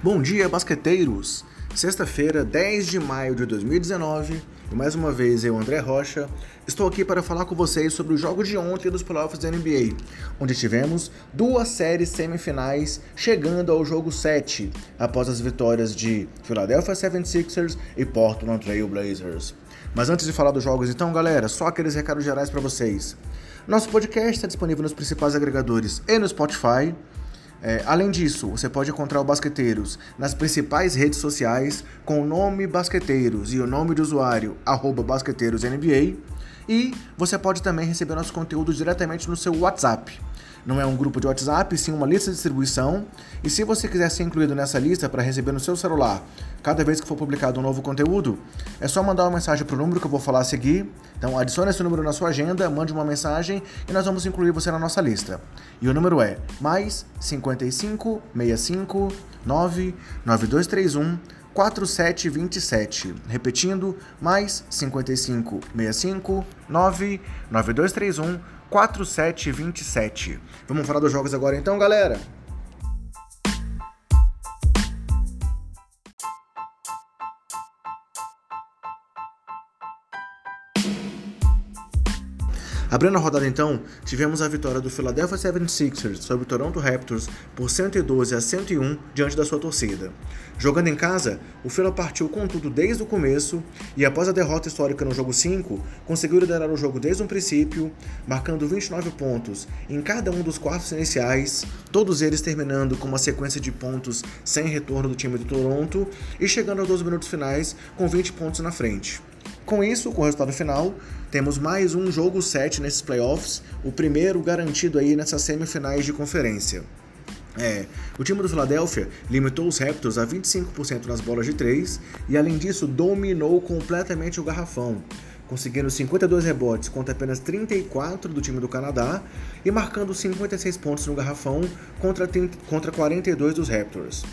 Bom dia, basqueteiros! Sexta-feira, 10 de maio de 2019, e mais uma vez eu, André Rocha, estou aqui para falar com vocês sobre o jogo de ontem dos playoffs da NBA, onde tivemos duas séries semifinais chegando ao jogo 7, após as vitórias de Philadelphia 76ers e Portland Trail Blazers. Mas antes de falar dos jogos, então, galera, só aqueles recados gerais para vocês. Nosso podcast está disponível nos principais agregadores e no Spotify. É, além disso, você pode encontrar o Basqueteiros nas principais redes sociais com o nome Basqueteiros e o nome de usuário BasqueteirosNBA. E você pode também receber nosso conteúdo diretamente no seu WhatsApp. Não é um grupo de WhatsApp, sim uma lista de distribuição. E se você quiser ser incluído nessa lista para receber no seu celular cada vez que for publicado um novo conteúdo, é só mandar uma mensagem para o número que eu vou falar a seguir. Então adicione esse número na sua agenda, mande uma mensagem e nós vamos incluir você na nossa lista. E o número é mais 55 65 9 9231 4727. Repetindo, mais 55 65 9 9231 4727. Vamos falar dos jogos agora então, galera? Abrindo a rodada então, tivemos a vitória do Philadelphia 76ers sobre o Toronto Raptors por 112 a 101 diante da sua torcida. Jogando em casa, o Philly partiu com tudo desde o começo e após a derrota histórica no jogo 5, conseguiu liderar o jogo desde o princípio, marcando 29 pontos em cada um dos quartos iniciais, todos eles terminando com uma sequência de pontos sem retorno do time de Toronto e chegando aos 12 minutos finais com 20 pontos na frente. Com isso, com o resultado final, temos mais um jogo 7 nesses playoffs, o primeiro garantido aí nessas semifinais de conferência. É, o time do Philadelphia limitou os Raptors a 25% nas bolas de 3 e, além disso, dominou completamente o garrafão, conseguindo 52 rebotes contra apenas 34 do time do Canadá e marcando 56 pontos no garrafão contra, contra 42 dos Raptors.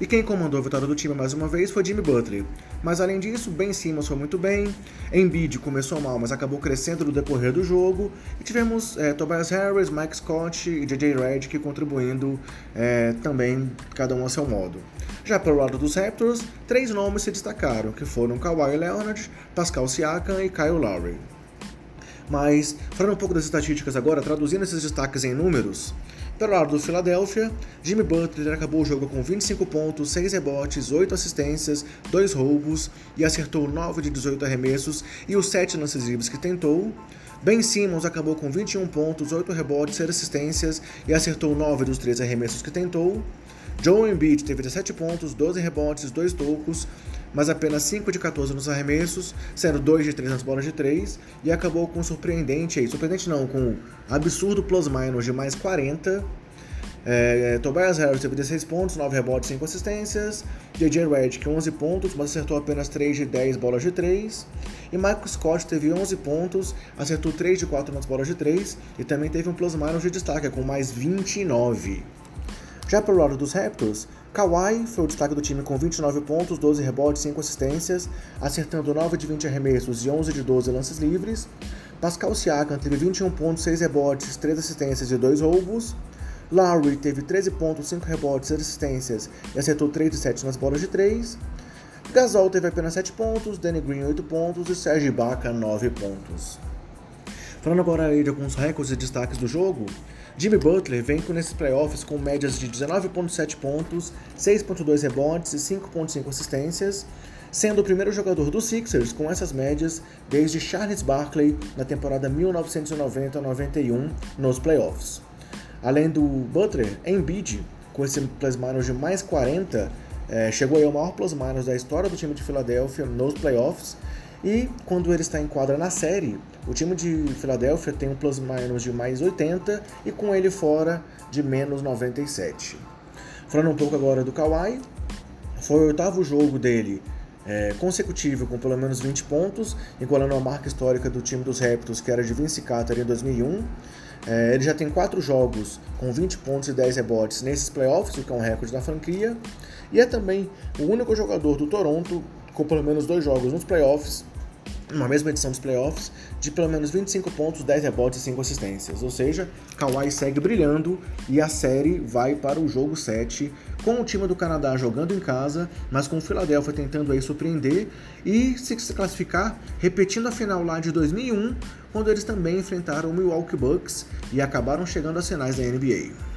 E quem comandou a vitória do time mais uma vez foi Jimmy Butler. Mas além disso, Ben Simmons foi muito bem, Embiid começou mal, mas acabou crescendo no decorrer do jogo, e tivemos é, Tobias Harris, Mike Scott e JJ Redick contribuindo é, também, cada um a seu modo. Já pelo lado dos Raptors, três nomes se destacaram, que foram Kawhi Leonard, Pascal Siakam e Kyle Lowry. Mas, falando um pouco das estatísticas agora, traduzindo esses destaques em números, pelo lado do Philadelphia, Jimmy Butler acabou o jogo com 25 pontos, 6 rebotes, 8 assistências, 2 roubos e acertou 9 de 18 arremessos e os 7 lances livres que tentou. Ben Simmons acabou com 21 pontos, 8 rebotes, 6 assistências e acertou 9 dos 13 arremessos que tentou. Joe Embiid teve 17 pontos, 12 rebotes, 2 tocos, mas apenas 5 de 14 nos arremessos, sendo 2 de 3 nas bolas de 3, e acabou com surpreendente aí, surpreendente não, com absurdo plus-minus de mais 40. É, Tobias Harris teve 16 pontos, 9 rebotes, 5 assistências. JJ Redick 11 pontos, mas acertou apenas 3 de 10 bolas de 3. E Michael Scott teve 11 pontos, acertou 3 de 4 nas bolas de 3 e também teve um plus-minus de destaque com mais 29. Já pelo lado dos Raptors, Kawhi foi o destaque do time com 29 pontos, 12 rebotes, 5 assistências, acertando 9 de 20 arremessos e 11 de 12 lances livres. Pascal Siakam teve 21 pontos, 6 rebotes, 3 assistências e 2 roubos. Lowry teve 13 pontos, 5 rebotes, 6 assistências e acertou 3 de 7 nas bolas de 3. Gasol teve apenas 7 pontos, Danny Green 8 pontos e Serge Ibaka 9 pontos. Falando agora aí de alguns recordes e destaques do jogo, Jimmy Butler vem com nesses playoffs com médias de 19,7 pontos, 6,2 rebotes e 5,5 assistências, sendo o primeiro jogador dos Sixers com essas médias desde Charles Barkley na temporada 1990-91 nos playoffs. Além do Butler, Embiid, com esse plus-minus de mais 40, é, chegou aí ao maior plus-minus da história do time de Filadélfia nos playoffs, e quando ele está em quadra na série, o time de Filadélfia tem um plus-minus de mais 80 e com ele fora de menos 97. Falando um pouco agora do Kawhi, foi o oitavo jogo dele é, consecutivo com pelo menos 20 pontos, igualando a marca histórica do time dos Raptors, que era de Vince Carter em 2001. É, ele já tem quatro jogos com 20 pontos e 10 rebotes nesses playoffs, o que é um recorde da franquia. E é também o único jogador do Toronto com pelo menos dois jogos nos playoffs uma mesma edição dos playoffs, de pelo menos 25 pontos, 10 rebotes e 5 assistências. Ou seja, Kawhi segue brilhando e a série vai para o jogo 7, com o time do Canadá jogando em casa, mas com o Philadelphia tentando aí surpreender e se classificar, repetindo a final lá de 2001, quando eles também enfrentaram o Milwaukee Bucks e acabaram chegando às finais da NBA.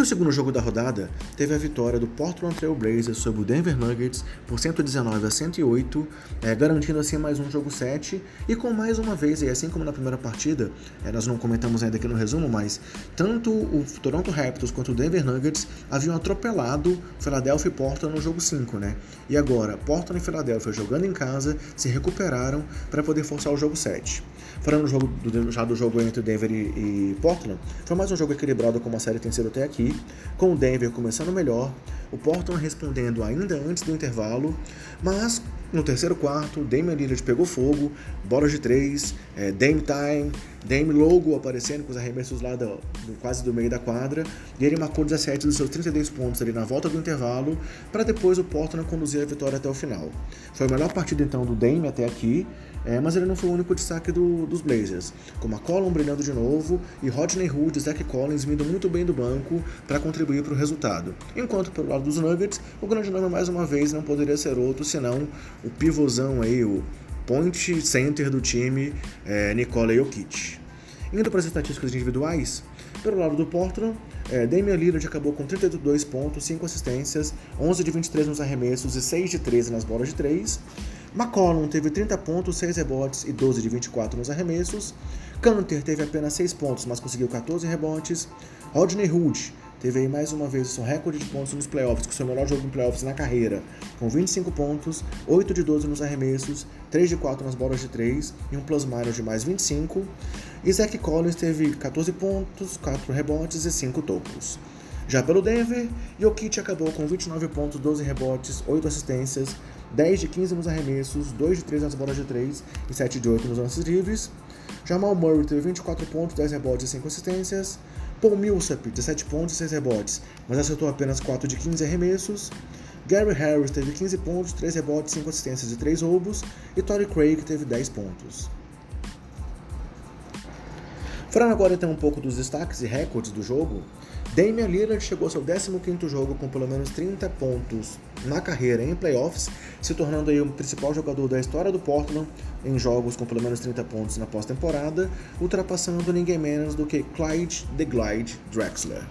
O segundo jogo da rodada teve a vitória do Portland Trail Blazers sobre o Denver Nuggets por 119 a 108, é, garantindo assim mais um jogo 7 e com mais uma vez, e assim como na primeira partida, é, nós não comentamos ainda aqui no resumo, mas tanto o Toronto Raptors quanto o Denver Nuggets haviam atropelado Philadelphia e Portland no jogo 5, né? E agora, Portland e Philadelphia jogando em casa se recuperaram para poder forçar o jogo 7. Falando do jogo, do, já do jogo entre Denver e, e Portland, foi mais um jogo equilibrado como a série tem sido até aqui, com o Denver começando melhor, o Portland respondendo ainda antes do intervalo, mas no terceiro quarto, Damian Lillard pegou fogo, bola de três, é, Dame Time, Dame Logo aparecendo com os arremessos lá do, do, quase do meio da quadra, e ele marcou 17 dos seus 32 pontos ali na volta do intervalo, para depois o Portland conduzir a vitória até o final. Foi a melhor partida então do Dame até aqui, é, mas ele não foi o único destaque do, dos Blazers, com McCollum brilhando de novo e Rodney Hood e Zach Collins vindo muito bem do banco para contribuir para o resultado. Enquanto pelo lado dos Nuggets, o grande nome mais uma vez não poderia ser outro senão o pivôzão aí, o point center do time, é, Nikola Jokic. Indo para as estatísticas individuais, pelo lado do Portland, é, Damian Lillard acabou com 32 pontos, 5 assistências, 11 de 23 nos arremessos e 6 de 13 nas bolas de 3. McCollum teve 30 pontos, 6 rebotes e 12 de 24 nos arremessos. Canter teve apenas 6 pontos, mas conseguiu 14 rebotes. Rodney Hood teve aí mais uma vez o seu recorde de pontos nos playoffs, com o seu melhor jogo em playoffs na carreira, com 25 pontos, 8 de 12 nos arremessos, 3 de 4 nas bolas de 3 e um plus-minus de mais 25. E Zach Collins teve 14 pontos, 4 rebotes e 5 tocos. Já pelo Denver, Jokic acabou com 29 pontos, 12 rebotes, 8 assistências, 10 de 15 nos arremessos, 2 de 3 nas bolas de 3 e 7 de 8 nos lances livres. Jamal Murray teve 24 pontos, 10 rebotes e 5 assistências. Paul Millsap, 17 pontos e 6 rebotes, mas acertou apenas 4 de 15 arremessos. Gary Harris teve 15 pontos, 3 rebotes, 5 assistências e 3 roubos. E Torrey Craig teve 10 pontos. Falando agora então um pouco dos destaques e recordes do jogo, Damian Lillard chegou ao seu 15º jogo com pelo menos 30 pontos na carreira em playoffs, se tornando aí o principal jogador da história do Portland em jogos com pelo menos 30 pontos na pós-temporada, ultrapassando ninguém menos do que Clyde The Glide Drexler.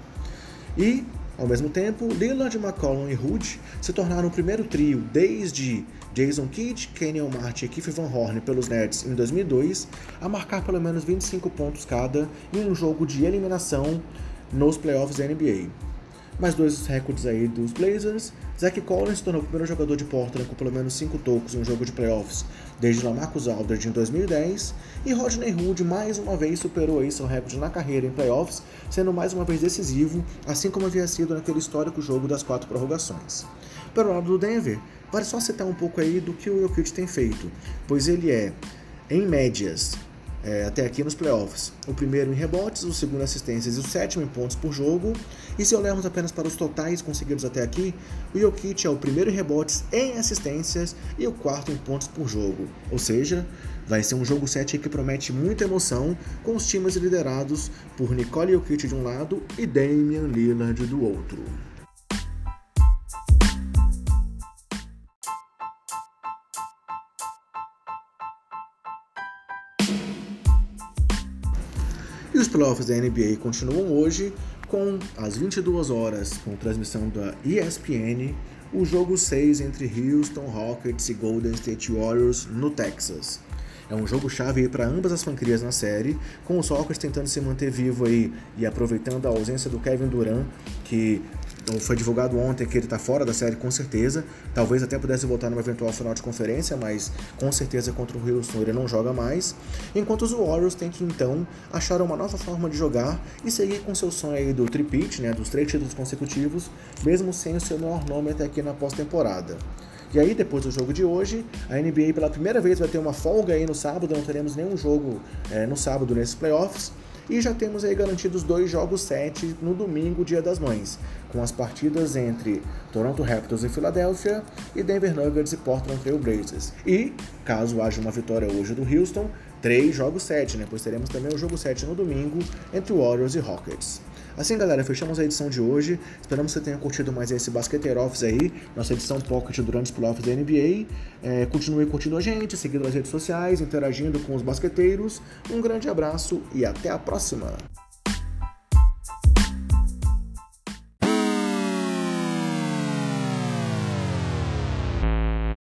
E, ao mesmo tempo, Lillard, McCollum e Hood se tornaram o primeiro trio desde Jason Kidd, Kenyon Martin e Keith Van Horn pelos Nets em 2002 a marcar pelo menos 25 pontos cada em um jogo de eliminação nos playoffs da NBA. Mais dois recordes aí dos Blazers. Zach Collins se tornou o primeiro jogador de Portland com pelo menos 5 tocos em um jogo de playoffs desde Lamarcus Aldridge em 2010. E Rodney Hood mais uma vez superou aí seu recorde na carreira em playoffs, sendo mais uma vez decisivo, assim como havia sido naquele histórico jogo das quatro prorrogações. Pelo lado do Denver, vale só citar um pouco aí do que o Jokic tem feito, pois ele é, em médias, é, até aqui nos playoffs. O primeiro em rebotes, o segundo em assistências e o sétimo em pontos por jogo. E se olharmos apenas para os totais conseguidos até aqui, o Jokic é o primeiro em rebotes em assistências e o quarto em pontos por jogo. Ou seja, vai ser um jogo 7 que promete muita emoção, com os times liderados por Nicole Jokic de um lado e Damian Lillard do outro. Playoffs da NBA continuam hoje com às 22 horas, com transmissão da ESPN, o jogo 6 entre Houston Rockets e Golden State Warriors no Texas. É um jogo chave para ambas as franquias na série, com os Rockets tentando se manter vivo aí e aproveitando a ausência do Kevin Durant, que foi divulgado ontem que ele está fora da série com certeza. Talvez até pudesse voltar numa eventual final de conferência, mas com certeza contra o Houston ele não joga mais. Enquanto os Warriors têm que então achar uma nova forma de jogar e seguir com seu sonho aí do tripit, né, dos três títulos consecutivos, mesmo sem o seu maior nome até aqui na pós-temporada. E aí, depois do jogo de hoje, a NBA pela primeira vez vai ter uma folga aí no sábado, não teremos nenhum jogo é, no sábado nesses playoffs. E já temos aí garantidos dois jogos 7 no domingo, Dia das Mães, com as partidas entre Toronto Raptors e Filadélfia e Denver Nuggets e Portland Trail Blazers. E, caso haja uma vitória hoje do Houston, três jogos 7, né? Pois teremos também o jogo 7 no domingo entre Warriors e Rockets. Assim, galera, fechamos a edição de hoje. Esperamos que você tenha curtido mais esse Basqueteiro Office aí, nossa edição Pocket durante os playoffs da NBA. É, continue curtindo a gente, seguindo nas redes sociais, interagindo com os basqueteiros. Um grande abraço e até a próxima!